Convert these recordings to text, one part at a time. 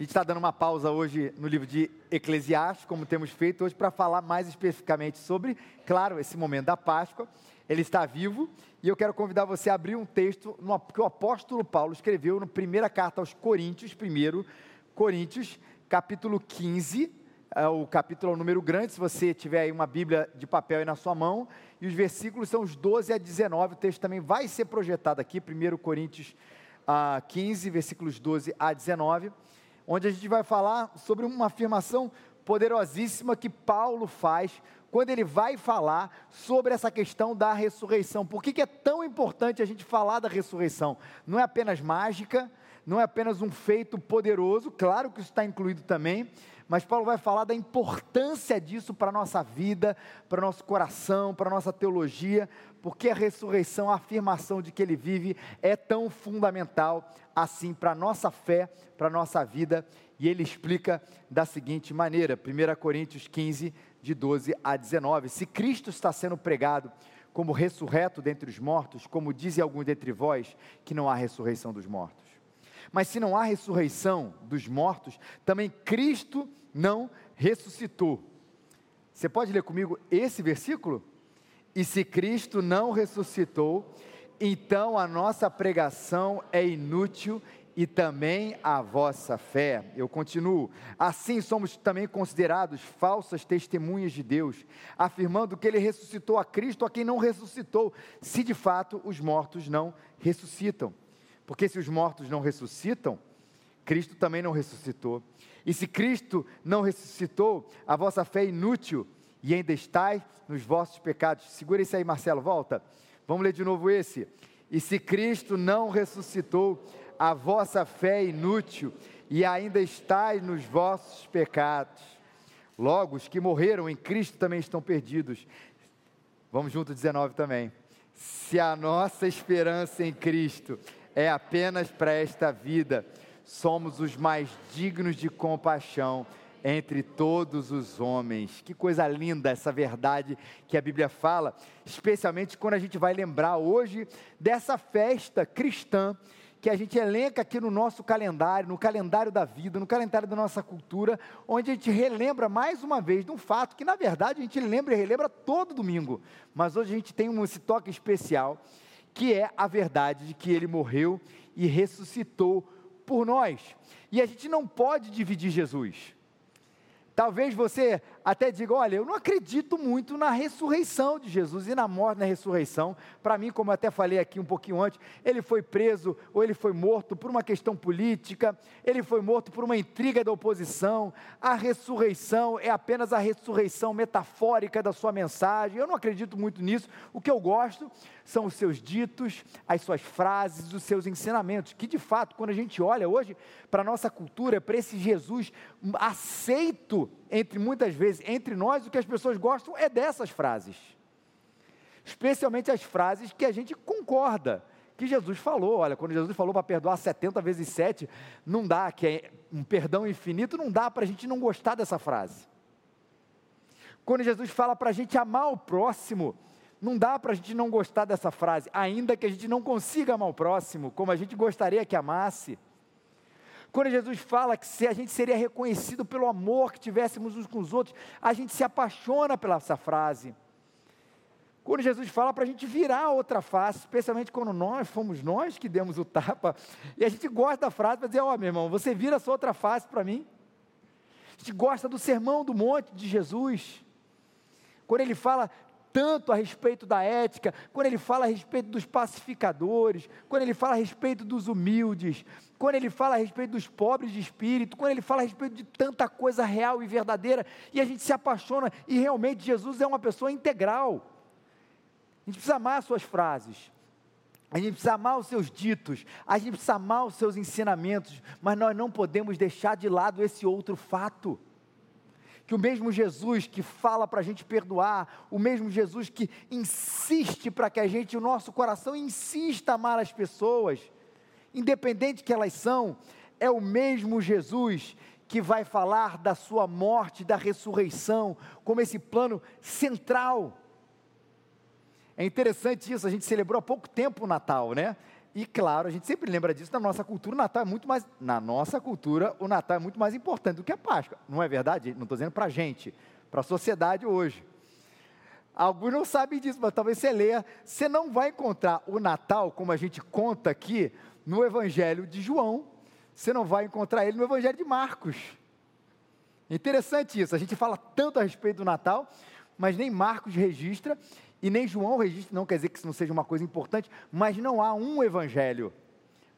A gente está dando uma pausa hoje no livro de Eclesiastes, como temos feito hoje, para falar mais especificamente sobre, claro, esse momento da Páscoa. Ele está vivo e eu quero convidar você a abrir um texto que o apóstolo Paulo escreveu na primeira carta aos Coríntios, primeiro Coríntios, capítulo 15, é o capítulo é um número grande, se você tiver aí uma Bíblia de papel aí na sua mão, e os versículos são os 12 a 19, o texto também vai ser projetado aqui, 1 Coríntios ah, 15, versículos 12 a 19 onde a gente vai falar sobre uma afirmação poderosíssima que Paulo faz quando ele vai falar sobre essa questão da ressurreição. Por que, que é tão importante a gente falar da ressurreição? Não é apenas mágica, não é apenas um feito poderoso, claro que isso está incluído também, mas Paulo vai falar da importância disso para a nossa vida, para o nosso coração, para a nossa teologia, porque a ressurreição, a afirmação de que ele vive, é tão fundamental assim para a nossa fé, para a nossa vida, e ele explica da seguinte maneira, 1 Coríntios 15, de 12 a 19: Se Cristo está sendo pregado como ressurreto dentre os mortos, como dizem alguns dentre vós, que não há ressurreição dos mortos. Mas se não há ressurreição dos mortos, também Cristo não ressuscitou. Você pode ler comigo esse versículo? E se Cristo não ressuscitou, então a nossa pregação é inútil e também a vossa fé. Eu continuo. Assim somos também considerados falsas testemunhas de Deus, afirmando que ele ressuscitou a Cristo a quem não ressuscitou, se de fato os mortos não ressuscitam. Porque se os mortos não ressuscitam, Cristo também não ressuscitou. E se Cristo não ressuscitou, a vossa fé é inútil e ainda estáis nos vossos pecados. Segura isso aí, Marcelo, volta. Vamos ler de novo esse. E se Cristo não ressuscitou, a vossa fé é inútil e ainda estáis nos vossos pecados. Logo, os que morreram em Cristo também estão perdidos. Vamos junto, 19 também. Se a nossa esperança em Cristo é apenas para esta vida, somos os mais dignos de compaixão entre todos os homens. Que coisa linda essa verdade que a Bíblia fala, especialmente quando a gente vai lembrar hoje dessa festa cristã que a gente elenca aqui no nosso calendário, no calendário da vida, no calendário da nossa cultura, onde a gente relembra mais uma vez de um fato que, na verdade, a gente lembra e relembra todo domingo, mas hoje a gente tem um, esse toque especial, que é a verdade de que ele morreu e ressuscitou por nós. E a gente não pode dividir Jesus. Talvez você até diga: olha, eu não acredito muito na ressurreição de Jesus e na morte na ressurreição. Para mim, como eu até falei aqui um pouquinho antes, ele foi preso ou ele foi morto por uma questão política, ele foi morto por uma intriga da oposição. A ressurreição é apenas a ressurreição metafórica da sua mensagem. Eu não acredito muito nisso. O que eu gosto são os seus ditos, as suas frases, os seus ensinamentos, que de fato, quando a gente olha hoje para a nossa cultura, para esse Jesus aceito entre muitas vezes, entre nós, o que as pessoas gostam é dessas frases. Especialmente as frases que a gente concorda, que Jesus falou. Olha, quando Jesus falou para perdoar 70 vezes 7, não dá, que é um perdão infinito, não dá para a gente não gostar dessa frase. Quando Jesus fala para a gente amar o próximo, não dá para a gente não gostar dessa frase, ainda que a gente não consiga amar o próximo como a gente gostaria que amasse. Quando Jesus fala que se a gente seria reconhecido pelo amor que tivéssemos uns com os outros, a gente se apaixona pela essa frase. Quando Jesus fala para a gente virar a outra face, especialmente quando nós fomos nós que demos o tapa, e a gente gosta da frase para dizer: Ó, oh, meu irmão, você vira a sua outra face para mim. A gente gosta do sermão do monte de Jesus. Quando ele fala, tanto a respeito da ética, quando ele fala a respeito dos pacificadores, quando ele fala a respeito dos humildes, quando ele fala a respeito dos pobres de espírito, quando ele fala a respeito de tanta coisa real e verdadeira, e a gente se apaixona, e realmente Jesus é uma pessoa integral. A gente precisa amar as suas frases, a gente precisa amar os seus ditos, a gente precisa amar os seus ensinamentos, mas nós não podemos deixar de lado esse outro fato que o mesmo Jesus que fala para a gente perdoar, o mesmo Jesus que insiste para que a gente, o nosso coração insista a amar as pessoas, independente que elas são, é o mesmo Jesus que vai falar da sua morte, da ressurreição, como esse plano central. É interessante isso, a gente celebrou há pouco tempo o Natal, né? E claro, a gente sempre lembra disso, na nossa cultura o Natal é muito mais, na nossa cultura o Natal é muito mais importante do que a Páscoa. Não é verdade? Não estou dizendo para a gente, para a sociedade hoje. Alguns não sabem disso, mas talvez você leia. Você não vai encontrar o Natal, como a gente conta aqui, no Evangelho de João. Você não vai encontrar ele no Evangelho de Marcos. Interessante isso. A gente fala tanto a respeito do Natal, mas nem Marcos registra e nem João registra. Não quer dizer que isso não seja uma coisa importante, mas não há um Evangelho.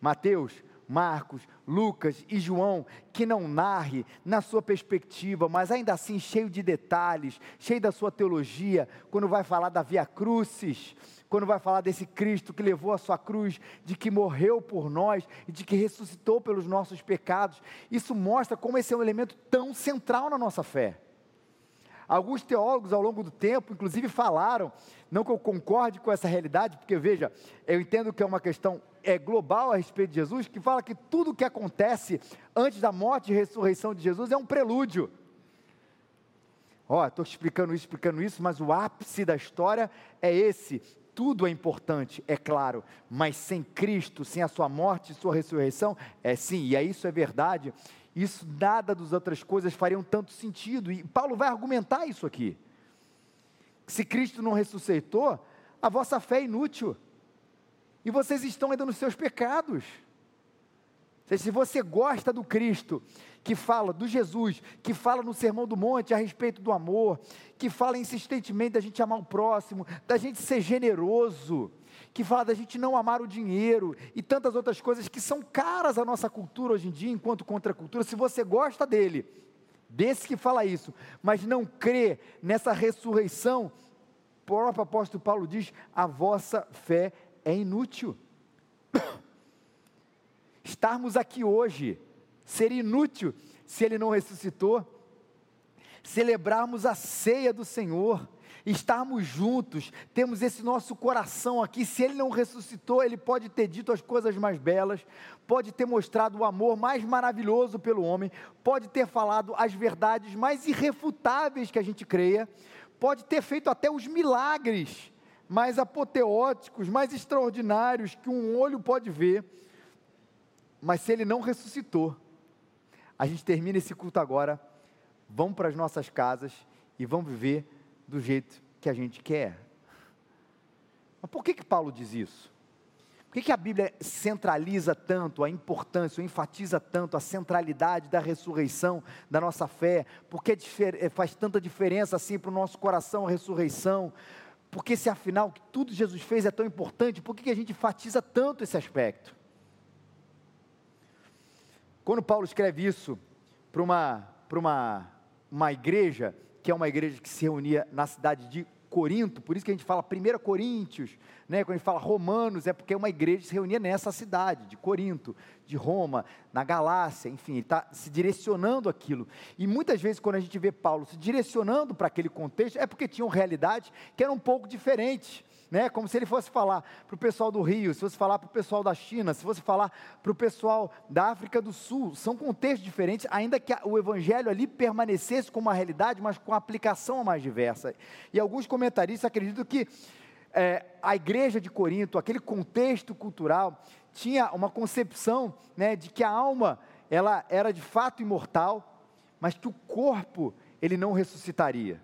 Mateus, Marcos, Lucas e João, que não narre na sua perspectiva, mas ainda assim cheio de detalhes, cheio da sua teologia, quando vai falar da Via Crucis, quando vai falar desse Cristo que levou a sua cruz, de que morreu por nós e de que ressuscitou pelos nossos pecados, isso mostra como esse é um elemento tão central na nossa fé. Alguns teólogos ao longo do tempo, inclusive, falaram, não que eu concorde com essa realidade, porque veja, eu entendo que é uma questão é, global a respeito de Jesus, que fala que tudo o que acontece antes da morte e ressurreição de Jesus é um prelúdio. Ó, oh, estou explicando isso, explicando isso, mas o ápice da história é esse tudo é importante, é claro, mas sem Cristo, sem a sua morte e sua ressurreição, é sim, e é isso é verdade, isso nada das outras coisas fariam tanto sentido, e Paulo vai argumentar isso aqui. Se Cristo não ressuscitou, a vossa fé é inútil, e vocês estão ainda nos seus pecados. Se você gosta do Cristo, que fala do Jesus, que fala no Sermão do Monte a respeito do amor, que fala insistentemente da gente amar o próximo, da gente ser generoso, que fala da gente não amar o dinheiro e tantas outras coisas que são caras à nossa cultura hoje em dia, enquanto contracultura. Se você gosta dele, desse que fala isso, mas não crê nessa ressurreição, o próprio apóstolo Paulo diz: a vossa fé é inútil. Estarmos aqui hoje seria inútil se ele não ressuscitou. Celebrarmos a ceia do Senhor, estarmos juntos, temos esse nosso coração aqui. Se ele não ressuscitou, ele pode ter dito as coisas mais belas, pode ter mostrado o amor mais maravilhoso pelo homem, pode ter falado as verdades mais irrefutáveis que a gente creia, pode ter feito até os milagres mais apoteóticos, mais extraordinários que um olho pode ver. Mas se ele não ressuscitou, a gente termina esse culto agora, vamos para as nossas casas e vamos viver do jeito que a gente quer. Mas por que que Paulo diz isso? Por que, que a Bíblia centraliza tanto a importância, ou enfatiza tanto a centralidade da ressurreição da nossa fé? Por que eh, faz tanta diferença assim para o nosso coração a ressurreição? Porque se afinal tudo Jesus fez é tão importante, por que, que a gente enfatiza tanto esse aspecto? Quando Paulo escreve isso para uma, uma, uma igreja, que é uma igreja que se reunia na cidade de Corinto, por isso que a gente fala 1 Coríntios, né? quando a gente fala Romanos, é porque uma igreja se reunia nessa cidade, de Corinto, de Roma, na Galácia, enfim, ele está se direcionando aquilo. E muitas vezes, quando a gente vê Paulo se direcionando para aquele contexto, é porque tinham realidades que eram um pouco diferentes né? Como se ele fosse falar para o pessoal do Rio, se fosse falar para o pessoal da China, se fosse falar para o pessoal da África do Sul. São contextos diferentes, ainda que o evangelho ali permanecesse como uma realidade, mas com aplicação mais diversa. E alguns comentaristas acreditam que é, a igreja de Corinto, aquele contexto cultural, tinha uma concepção né, de que a alma ela era de fato imortal, mas que o corpo ele não ressuscitaria.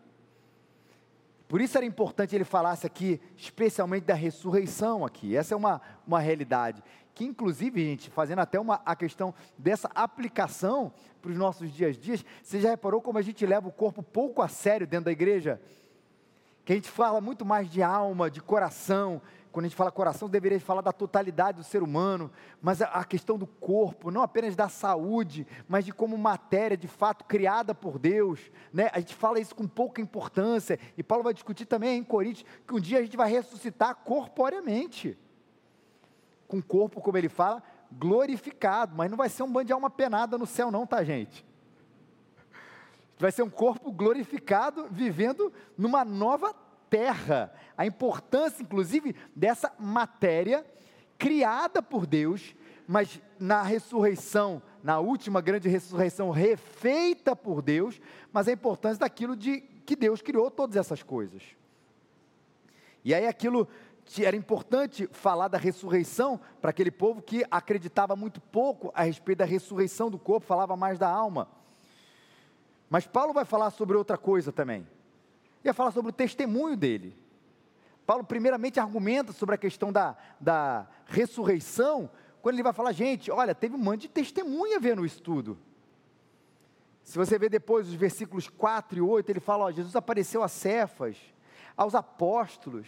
Por isso era importante ele falasse aqui, especialmente da ressurreição aqui. Essa é uma, uma realidade. Que inclusive, gente, fazendo até uma, a questão dessa aplicação para os nossos dias dias, você já reparou como a gente leva o corpo pouco a sério dentro da igreja? Que a gente fala muito mais de alma, de coração, quando a gente fala coração, deveria falar da totalidade do ser humano, mas a, questão do corpo, não apenas da saúde, mas de como matéria de fato criada por Deus, né? A gente fala isso com pouca importância, e Paulo vai discutir também em Coríntios que um dia a gente vai ressuscitar corporeamente, com o corpo, como ele fala, glorificado, mas não vai ser um bando de alma penada no céu, não, tá, gente? Vai ser um corpo glorificado, vivendo numa nova terra, a importância, inclusive, dessa matéria criada por Deus, mas na ressurreição, na última grande ressurreição, refeita por Deus, mas a importância daquilo de que Deus criou todas essas coisas. E aí aquilo era importante falar da ressurreição para aquele povo que acreditava muito pouco a respeito da ressurreição do corpo, falava mais da alma. Mas Paulo vai falar sobre outra coisa também. Ia falar sobre o testemunho dele. Paulo, primeiramente, argumenta sobre a questão da, da ressurreição, quando ele vai falar, gente, olha, teve um monte de testemunha vendo o estudo. Se você ver depois os versículos 4 e 8, ele fala: ó, Jesus apareceu a Cefas, aos apóstolos.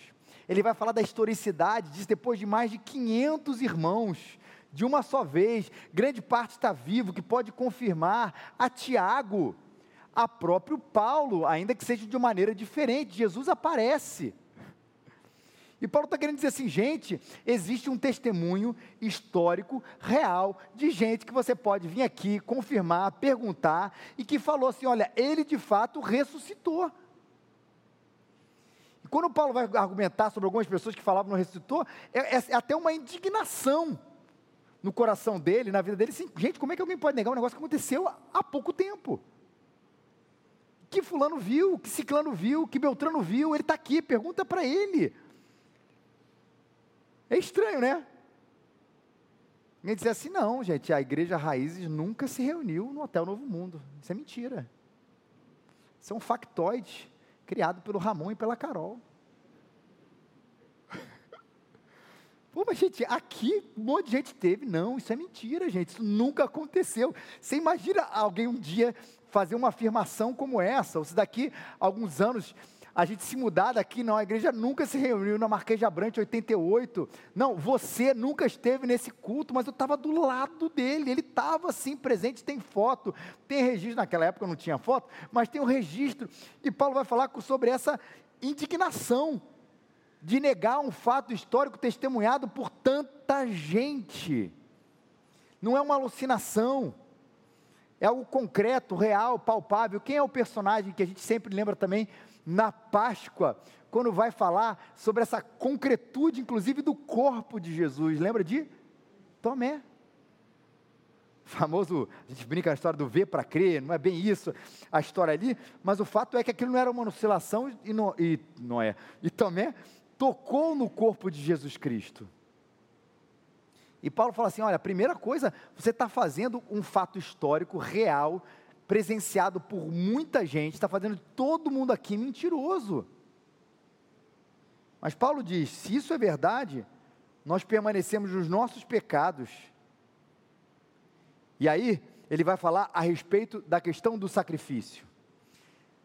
Ele vai falar da historicidade, diz depois de mais de 500 irmãos, de uma só vez, grande parte está vivo, que pode confirmar a Tiago, a próprio Paulo, ainda que seja de maneira diferente. Jesus aparece. E Paulo está querendo dizer assim, gente, existe um testemunho histórico, real, de gente que você pode vir aqui, confirmar, perguntar, e que falou assim: olha, ele de fato ressuscitou. E quando Paulo vai argumentar sobre algumas pessoas que falavam no ressuscitou, é, é, é até uma indignação no coração dele, na vida dele, assim, gente, como é que alguém pode negar um negócio que aconteceu há pouco tempo? Que fulano viu, que ciclano viu, que Beltrano viu, ele está aqui, pergunta para ele. É estranho, né? Ninguém dizer assim, não, gente, a igreja Raízes nunca se reuniu no Hotel Novo Mundo. Isso é mentira. Isso é um factoide criado pelo Ramon e pela Carol. Pô, mas gente, aqui um monte de gente teve. Não, isso é mentira, gente. Isso nunca aconteceu. Você imagina alguém um dia fazer uma afirmação como essa? Ou se daqui a alguns anos a gente se mudar daqui, não, a igreja nunca se reuniu na Marquês de Abrante 88. Não, você nunca esteve nesse culto, mas eu estava do lado dele, ele estava assim presente, tem foto, tem registro, naquela época não tinha foto, mas tem o um registro. E Paulo vai falar sobre essa indignação de negar um fato histórico testemunhado por tanta gente. Não é uma alucinação é algo concreto, real, palpável. Quem é o personagem que a gente sempre lembra também na Páscoa, quando vai falar sobre essa concretude, inclusive do corpo de Jesus? Lembra de Tomé? famoso, a gente brinca a história do ver para crer, não é bem isso a história ali, mas o fato é que aquilo não era uma oscilação e, não, e Noé, e Tomé tocou no corpo de Jesus Cristo. E Paulo fala assim: olha, primeira coisa, você está fazendo um fato histórico real, presenciado por muita gente, está fazendo todo mundo aqui mentiroso. Mas Paulo diz: se isso é verdade, nós permanecemos nos nossos pecados. E aí, ele vai falar a respeito da questão do sacrifício.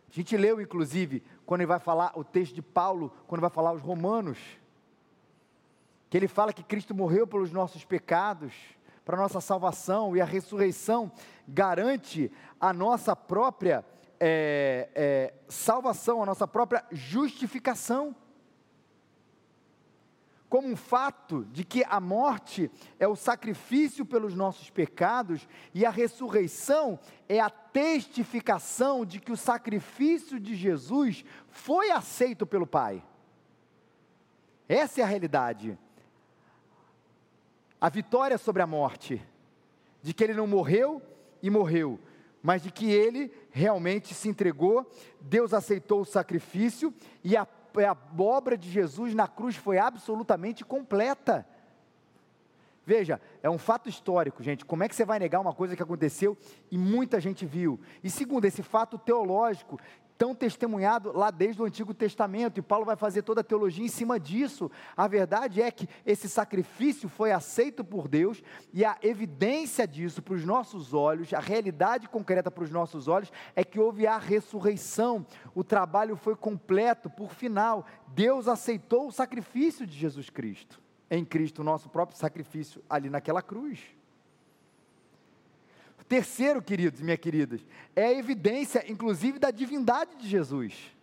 A gente leu, inclusive, quando ele vai falar o texto de Paulo, quando vai falar os Romanos que ele fala que Cristo morreu pelos nossos pecados, para nossa salvação, e a ressurreição garante a nossa própria é, é, salvação, a nossa própria justificação. Como um fato de que a morte é o sacrifício pelos nossos pecados e a ressurreição é a testificação de que o sacrifício de Jesus foi aceito pelo Pai. Essa é a realidade a vitória sobre a morte, de que ele não morreu e morreu, mas de que ele realmente se entregou, Deus aceitou o sacrifício e a, a obra de Jesus na cruz foi absolutamente completa. Veja, é um fato histórico, gente. Como é que você vai negar uma coisa que aconteceu e muita gente viu? E segundo, esse fato teológico tão testemunhado lá desde o Antigo Testamento, e Paulo vai fazer toda a teologia em cima disso. A verdade é que esse sacrifício foi aceito por Deus, e a evidência disso para os nossos olhos, a realidade concreta para os nossos olhos, é que houve a ressurreição, o trabalho foi completo, por final, Deus aceitou o sacrifício de Jesus Cristo, em Cristo, o nosso próprio sacrifício ali naquela cruz. Terceiro, queridos e minhas queridas, é a evidência, inclusive, da divindade de Jesus.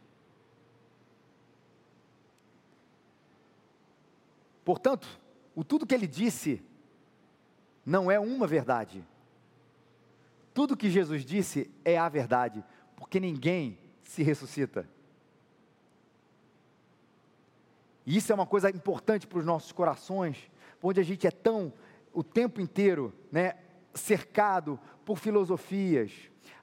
Portanto, o tudo que ele disse não é uma verdade. Tudo que Jesus disse é a verdade, porque ninguém se ressuscita. E isso é uma coisa importante para os nossos corações, onde a gente é tão o tempo inteiro, né, cercado por filosofias,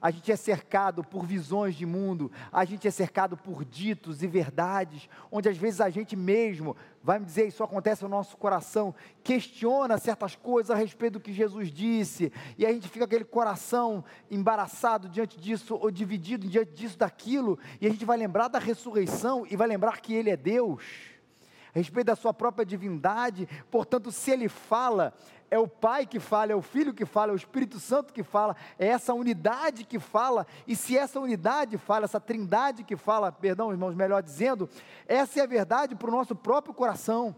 a gente é cercado por visões de mundo, a gente é cercado por ditos e verdades, onde às vezes a gente mesmo, vai me dizer, isso acontece no nosso coração, questiona certas coisas a respeito do que Jesus disse, e a gente fica aquele coração embaraçado diante disso, ou dividido diante disso, daquilo, e a gente vai lembrar da ressurreição e vai lembrar que Ele é Deus, a respeito da sua própria divindade, portanto, se Ele fala, é o Pai que fala, é o Filho que fala, é o Espírito Santo que fala, é essa unidade que fala, e se essa unidade fala, essa trindade que fala, perdão, irmãos, melhor dizendo, essa é a verdade para o nosso próprio coração.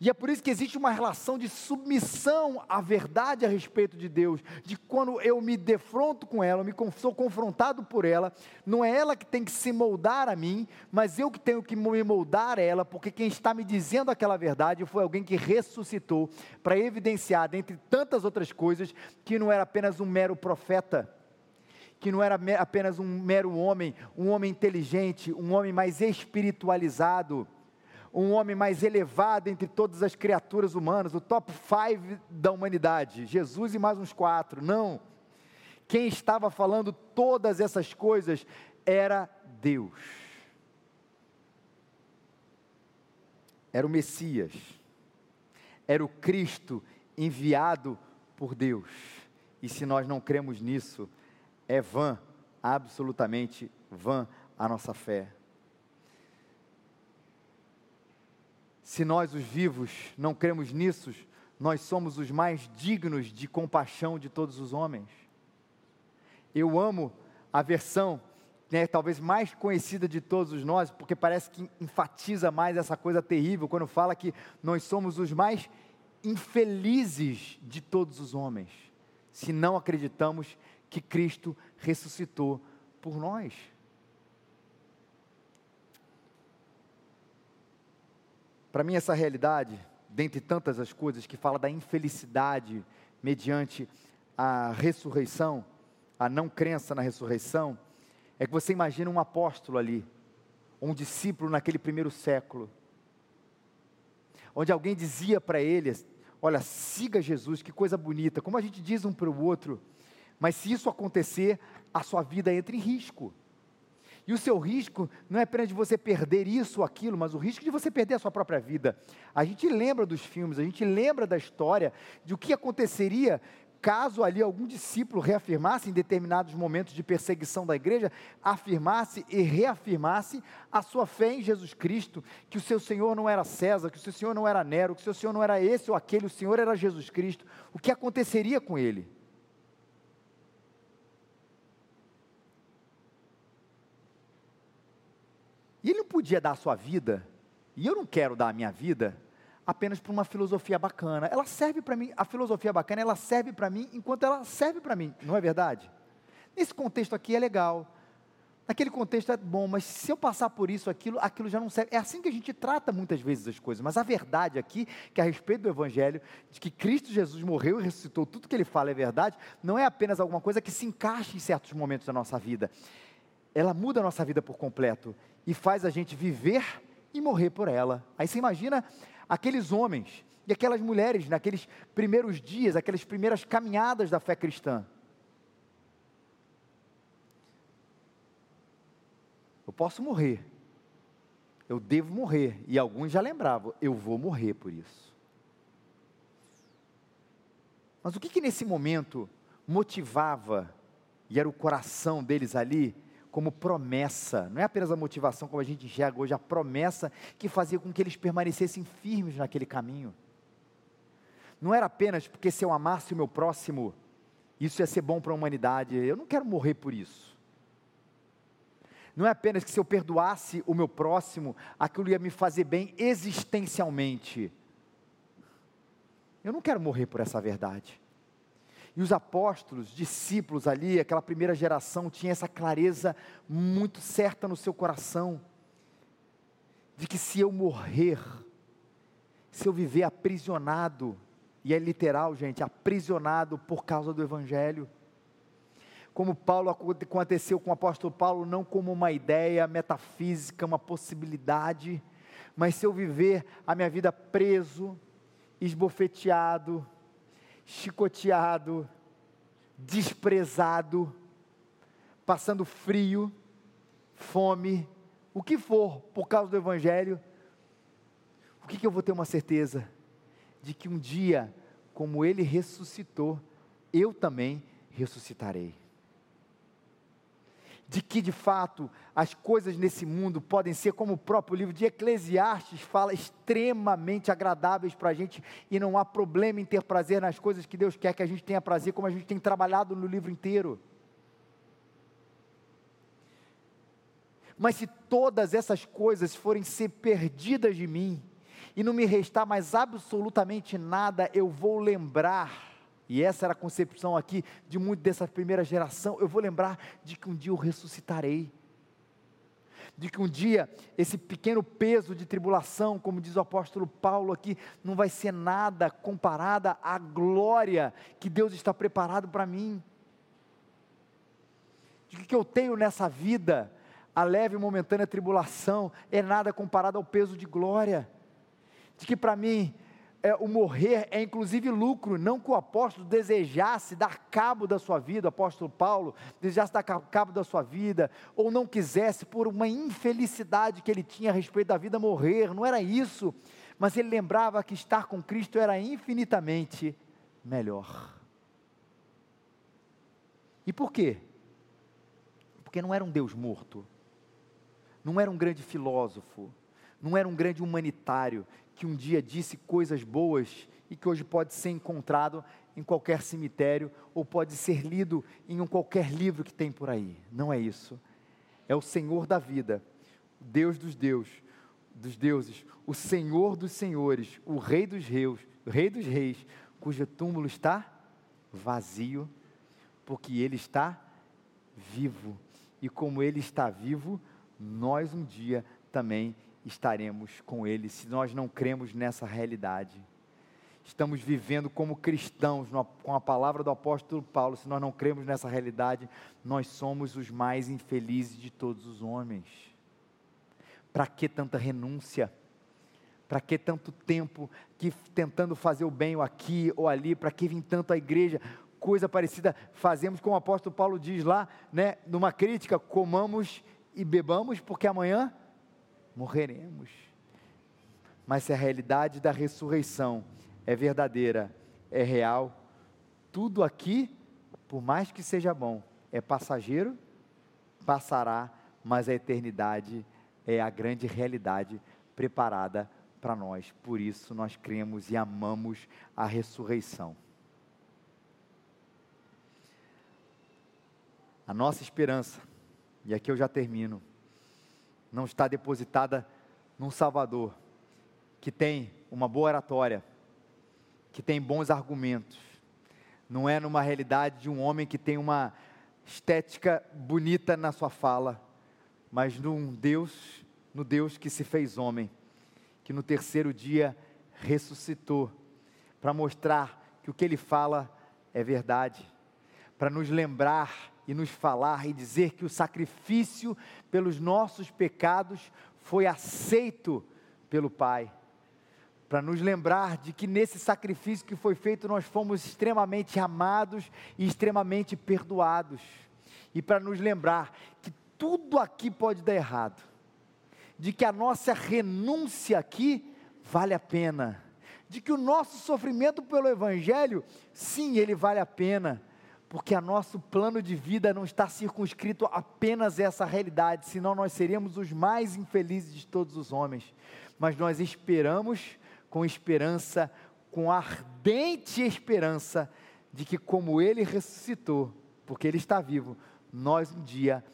E é por isso que existe uma relação de submissão à verdade a respeito de Deus, de quando eu me defronto com ela, eu me sou confrontado por ela, não é ela que tem que se moldar a mim, mas eu que tenho que me moldar a ela, porque quem está me dizendo aquela verdade foi alguém que ressuscitou para evidenciar, dentre tantas outras coisas, que não era apenas um mero profeta que não era apenas um mero homem, um homem inteligente, um homem mais espiritualizado, um homem mais elevado entre todas as criaturas humanas, o top 5 da humanidade, Jesus e mais uns quatro. Não. Quem estava falando todas essas coisas era Deus. Era o Messias. Era o Cristo enviado por Deus. E se nós não cremos nisso, é vã, absolutamente vã a nossa fé. Se nós, os vivos, não cremos nisso, nós somos os mais dignos de compaixão de todos os homens. Eu amo a versão, né, talvez mais conhecida de todos nós, porque parece que enfatiza mais essa coisa terrível, quando fala que nós somos os mais infelizes de todos os homens, se não acreditamos que Cristo ressuscitou por nós. Para mim, essa realidade, dentre tantas as coisas que fala da infelicidade mediante a ressurreição, a não crença na ressurreição, é que você imagina um apóstolo ali, um discípulo naquele primeiro século, onde alguém dizia para ele: Olha, siga Jesus, que coisa bonita, como a gente diz um para o outro, mas se isso acontecer, a sua vida entra em risco. E o seu risco não é apenas de você perder isso ou aquilo, mas o risco de você perder a sua própria vida. A gente lembra dos filmes, a gente lembra da história de o que aconteceria caso ali algum discípulo reafirmasse em determinados momentos de perseguição da igreja, afirmasse e reafirmasse a sua fé em Jesus Cristo, que o seu Senhor não era César, que o seu Senhor não era Nero, que o seu Senhor não era esse ou aquele, o Senhor era Jesus Cristo. O que aconteceria com ele? E ele não podia dar a sua vida, e eu não quero dar a minha vida, apenas para uma filosofia bacana. Ela serve para mim, a filosofia bacana, ela serve para mim enquanto ela serve para mim, não é verdade? Nesse contexto aqui é legal. Naquele contexto é bom, mas se eu passar por isso, aquilo, aquilo já não serve. É assim que a gente trata muitas vezes as coisas. Mas a verdade aqui, que a respeito do Evangelho, de que Cristo Jesus morreu e ressuscitou, tudo que ele fala é verdade, não é apenas alguma coisa que se encaixe em certos momentos da nossa vida. Ela muda a nossa vida por completo e faz a gente viver e morrer por ela. Aí você imagina aqueles homens e aquelas mulheres naqueles primeiros dias, aquelas primeiras caminhadas da fé cristã. Eu posso morrer, eu devo morrer, e alguns já lembravam, eu vou morrer por isso. Mas o que, que nesse momento motivava, e era o coração deles ali, como promessa, não é apenas a motivação como a gente enxerga hoje, a promessa que fazia com que eles permanecessem firmes naquele caminho. Não era apenas porque se eu amasse o meu próximo, isso ia ser bom para a humanidade, eu não quero morrer por isso. Não é apenas que se eu perdoasse o meu próximo, aquilo ia me fazer bem existencialmente. Eu não quero morrer por essa verdade. E os apóstolos, discípulos ali, aquela primeira geração, tinha essa clareza muito certa no seu coração, de que se eu morrer, se eu viver aprisionado, e é literal, gente, aprisionado por causa do Evangelho, como Paulo aconteceu com o apóstolo Paulo, não como uma ideia metafísica, uma possibilidade, mas se eu viver a minha vida preso, esbofeteado, chicoteado, desprezado, passando frio, fome, o que for por causa do Evangelho, o que, que eu vou ter uma certeza? De que um dia, como ele ressuscitou, eu também ressuscitarei. De que de fato as coisas nesse mundo podem ser, como o próprio livro de Eclesiastes fala, extremamente agradáveis para a gente e não há problema em ter prazer nas coisas que Deus quer que a gente tenha prazer, como a gente tem trabalhado no livro inteiro. Mas se todas essas coisas forem ser perdidas de mim, e não me restar mais absolutamente nada, eu vou lembrar, e essa era a concepção aqui de muito dessa primeira geração, eu vou lembrar de que um dia eu ressuscitarei. De que um dia esse pequeno peso de tribulação, como diz o apóstolo Paulo aqui, não vai ser nada comparada à glória que Deus está preparado para mim. De que eu tenho nessa vida, a leve e momentânea tribulação, é nada comparado ao peso de glória de que para mim é, o morrer é inclusive lucro, não que o apóstolo desejasse dar cabo da sua vida, o apóstolo Paulo desejasse dar cabo da sua vida, ou não quisesse, por uma infelicidade que ele tinha a respeito da vida, morrer, não era isso, mas ele lembrava que estar com Cristo era infinitamente melhor. E por quê? Porque não era um Deus morto, não era um grande filósofo, não era um grande humanitário que um dia disse coisas boas e que hoje pode ser encontrado em qualquer cemitério ou pode ser lido em um qualquer livro que tem por aí. Não é isso. É o Senhor da vida, Deus dos deuses, dos deuses, o Senhor dos senhores, o Rei dos reis, o Rei dos reis, cujo túmulo está vazio, porque ele está vivo. E como ele está vivo, nós um dia também estaremos com Ele, se nós não cremos nessa realidade. Estamos vivendo como cristãos com a palavra do apóstolo Paulo, se nós não cremos nessa realidade, nós somos os mais infelizes de todos os homens. Para que tanta renúncia? Para que tanto tempo que tentando fazer o bem ou aqui ou ali? Para que vir tanto à igreja? Coisa parecida fazemos como o apóstolo Paulo diz lá, né, numa crítica: comamos e bebamos, porque amanhã morreremos. Mas se a realidade da ressurreição é verdadeira, é real, tudo aqui, por mais que seja bom, é passageiro, passará, mas a eternidade é a grande realidade preparada para nós. Por isso nós cremos e amamos a ressurreição. A nossa esperança, e aqui eu já termino não está depositada num Salvador que tem uma boa oratória, que tem bons argumentos. Não é numa realidade de um homem que tem uma estética bonita na sua fala, mas num Deus, no Deus que se fez homem, que no terceiro dia ressuscitou, para mostrar que o que ele fala é verdade, para nos lembrar e nos falar e dizer que o sacrifício pelos nossos pecados foi aceito pelo Pai. Para nos lembrar de que nesse sacrifício que foi feito nós fomos extremamente amados e extremamente perdoados. E para nos lembrar que tudo aqui pode dar errado, de que a nossa renúncia aqui vale a pena, de que o nosso sofrimento pelo Evangelho, sim, ele vale a pena porque nosso plano de vida não está circunscrito apenas a essa realidade, senão nós seríamos os mais infelizes de todos os homens. Mas nós esperamos com esperança, com ardente esperança, de que como Ele ressuscitou, porque Ele está vivo, nós um dia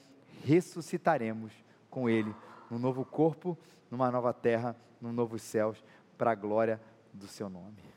ressuscitaremos com Ele, num novo corpo, numa nova terra, num novo céus, para a glória do Seu nome.